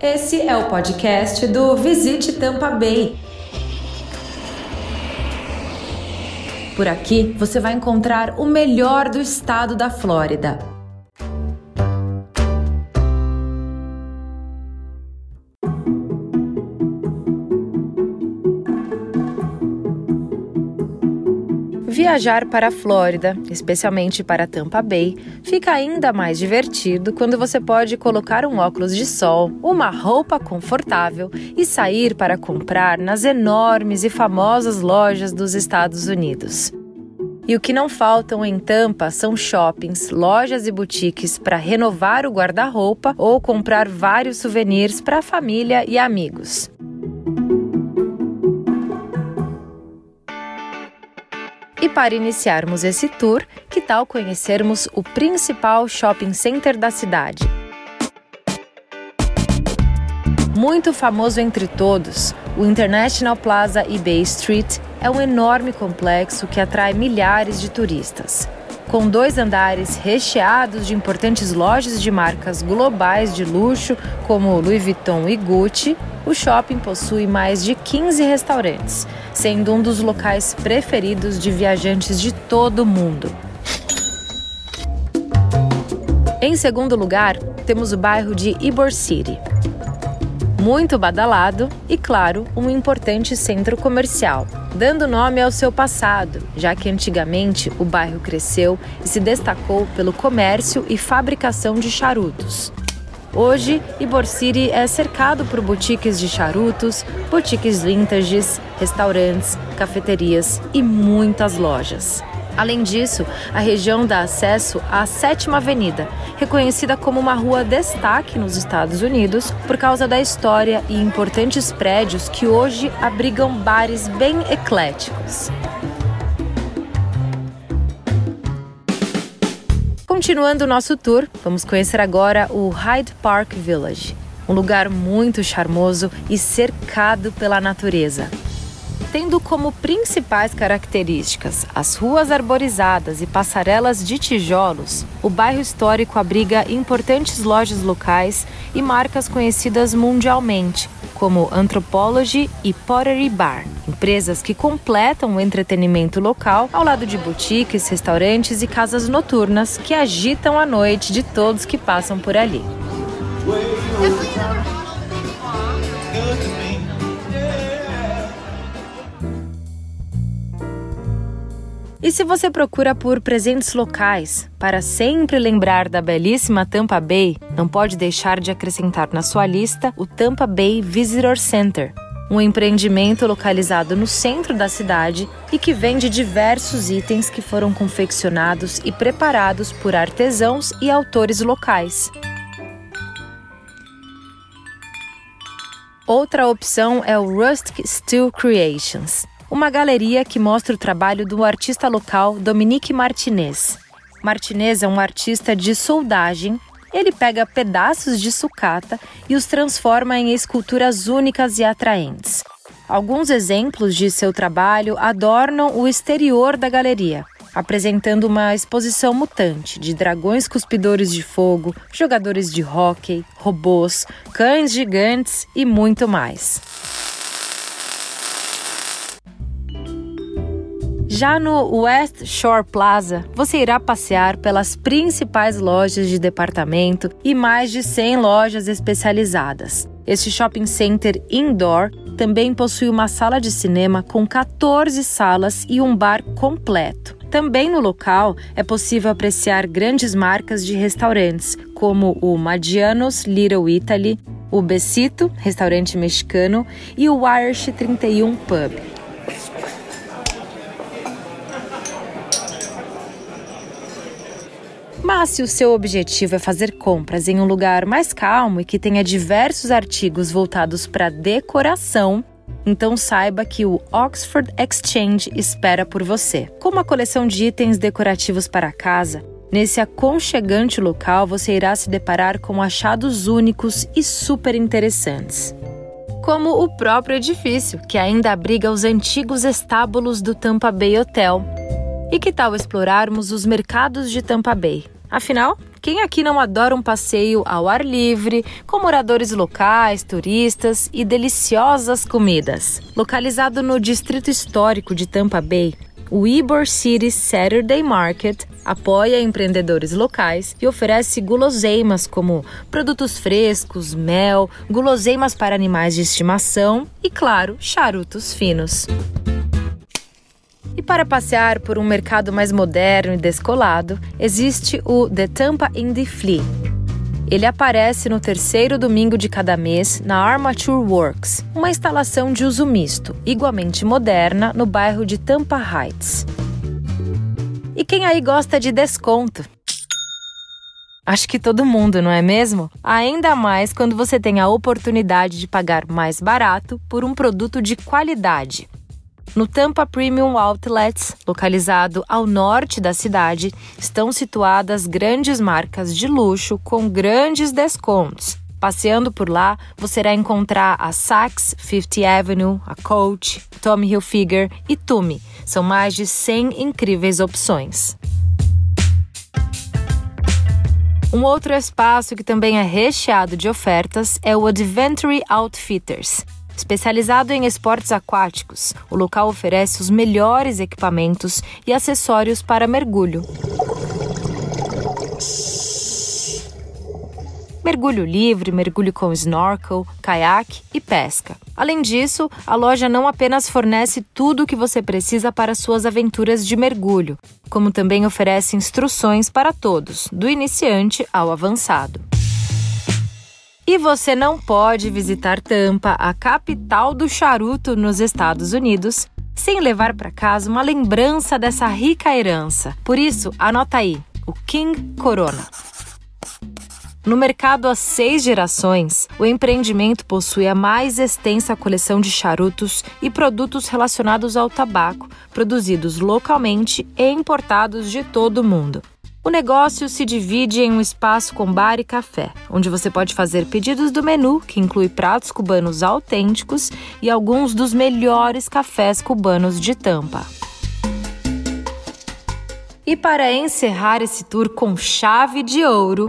Esse é o podcast do Visite Tampa Bay. Por aqui você vai encontrar o melhor do estado da Flórida. Viajar para a Flórida, especialmente para Tampa Bay, fica ainda mais divertido quando você pode colocar um óculos de sol, uma roupa confortável e sair para comprar nas enormes e famosas lojas dos Estados Unidos. E o que não faltam em Tampa são shoppings, lojas e boutiques para renovar o guarda-roupa ou comprar vários souvenirs para a família e amigos. E para iniciarmos esse tour, que tal conhecermos o principal shopping center da cidade? Muito famoso entre todos, o International Plaza e Bay Street é um enorme complexo que atrai milhares de turistas. Com dois andares recheados de importantes lojas de marcas globais de luxo, como Louis Vuitton e Gucci, o shopping possui mais de 15 restaurantes, sendo um dos locais preferidos de viajantes de todo o mundo. Em segundo lugar, temos o bairro de Ybor City. Muito badalado e, claro, um importante centro comercial, dando nome ao seu passado, já que antigamente o bairro cresceu e se destacou pelo comércio e fabricação de charutos. Hoje, Ybor City é cercado por boutiques de charutos, boutiques vintages, restaurantes, cafeterias e muitas lojas. Além disso, a região dá acesso à Sétima Avenida, reconhecida como uma rua destaque nos Estados Unidos por causa da história e importantes prédios que hoje abrigam bares bem ecléticos. Continuando o nosso tour, vamos conhecer agora o Hyde Park Village, um lugar muito charmoso e cercado pela natureza. Tendo como principais características as ruas arborizadas e passarelas de tijolos, o bairro histórico abriga importantes lojas locais e marcas conhecidas mundialmente, como Anthropology e Pottery Bar, empresas que completam o entretenimento local ao lado de boutiques, restaurantes e casas noturnas que agitam a noite de todos que passam por ali. E se você procura por presentes locais, para sempre lembrar da belíssima Tampa Bay, não pode deixar de acrescentar na sua lista o Tampa Bay Visitor Center, um empreendimento localizado no centro da cidade e que vende diversos itens que foram confeccionados e preparados por artesãos e autores locais. Outra opção é o Rustic Steel Creations uma galeria que mostra o trabalho do artista local Dominique Martinez. Martinez é um artista de soldagem. Ele pega pedaços de sucata e os transforma em esculturas únicas e atraentes. Alguns exemplos de seu trabalho adornam o exterior da galeria, apresentando uma exposição mutante de dragões cuspidores de fogo, jogadores de hóquei, robôs, cães gigantes e muito mais. Já no West Shore Plaza, você irá passear pelas principais lojas de departamento e mais de 100 lojas especializadas. Este shopping center indoor também possui uma sala de cinema com 14 salas e um bar completo. Também no local é possível apreciar grandes marcas de restaurantes, como o Madianos Little Italy, o Besito, restaurante mexicano, e o Irish 31 Pub. Mas se o seu objetivo é fazer compras em um lugar mais calmo e que tenha diversos artigos voltados para decoração, então saiba que o Oxford Exchange espera por você. Com uma coleção de itens decorativos para casa, nesse aconchegante local você irá se deparar com achados únicos e super interessantes. Como o próprio edifício, que ainda abriga os antigos estábulos do Tampa Bay Hotel. E que tal explorarmos os mercados de Tampa Bay? Afinal, Quem aqui não adora um passeio ao ar livre, com moradores locais, turistas e deliciosas comidas? Localizado no distrito histórico de Tampa Bay, o Ybor City Saturday Market apoia empreendedores locais e oferece guloseimas como produtos frescos, mel, guloseimas para animais de estimação e, claro, charutos finos. E para passear por um mercado mais moderno e descolado, existe o The Tampa Indie Flea. Ele aparece no terceiro domingo de cada mês na Armature Works, uma instalação de uso misto, igualmente moderna, no bairro de Tampa Heights. E quem aí gosta de desconto? Acho que todo mundo, não é mesmo? Ainda mais quando você tem a oportunidade de pagar mais barato por um produto de qualidade. No Tampa Premium Outlets, localizado ao norte da cidade, estão situadas grandes marcas de luxo com grandes descontos. Passeando por lá, você irá encontrar a Saks Fifth Avenue, a Coach, Tommy Hilfiger e Tumi. São mais de 100 incríveis opções. Um outro espaço que também é recheado de ofertas é o Adventure Outfitters. Especializado em esportes aquáticos, o local oferece os melhores equipamentos e acessórios para mergulho. Mergulho livre, mergulho com snorkel, caiaque e pesca. Além disso, a loja não apenas fornece tudo o que você precisa para suas aventuras de mergulho, como também oferece instruções para todos, do iniciante ao avançado. E você não pode visitar Tampa, a capital do charuto nos Estados Unidos, sem levar para casa uma lembrança dessa rica herança. Por isso, anota aí: o King Corona. No mercado há seis gerações, o empreendimento possui a mais extensa coleção de charutos e produtos relacionados ao tabaco, produzidos localmente e importados de todo o mundo. O negócio se divide em um espaço com bar e café, onde você pode fazer pedidos do menu, que inclui pratos cubanos autênticos e alguns dos melhores cafés cubanos de Tampa. E para encerrar esse tour com chave de ouro,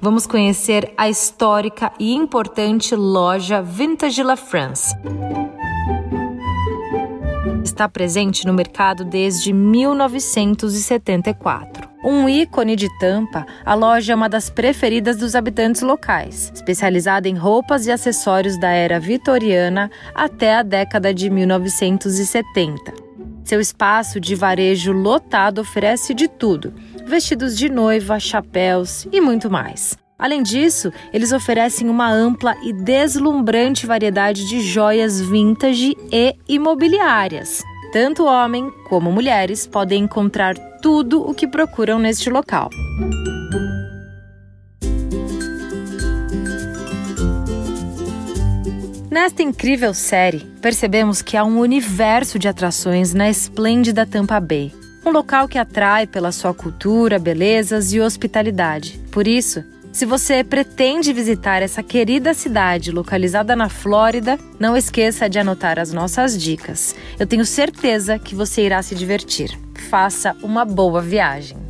vamos conhecer a histórica e importante loja Vintage La France está presente no mercado desde 1974. Um ícone de Tampa, a loja é uma das preferidas dos habitantes locais, especializada em roupas e acessórios da era vitoriana até a década de 1970. Seu espaço de varejo lotado oferece de tudo: vestidos de noiva, chapéus e muito mais. Além disso, eles oferecem uma ampla e deslumbrante variedade de joias vintage e imobiliárias. Tanto homem como mulheres podem encontrar tudo o que procuram neste local. Nesta incrível série, percebemos que há um universo de atrações na esplêndida Tampa Bay. Um local que atrai pela sua cultura, belezas e hospitalidade. Por isso, se você pretende visitar essa querida cidade localizada na Flórida, não esqueça de anotar as nossas dicas. Eu tenho certeza que você irá se divertir. Faça uma boa viagem.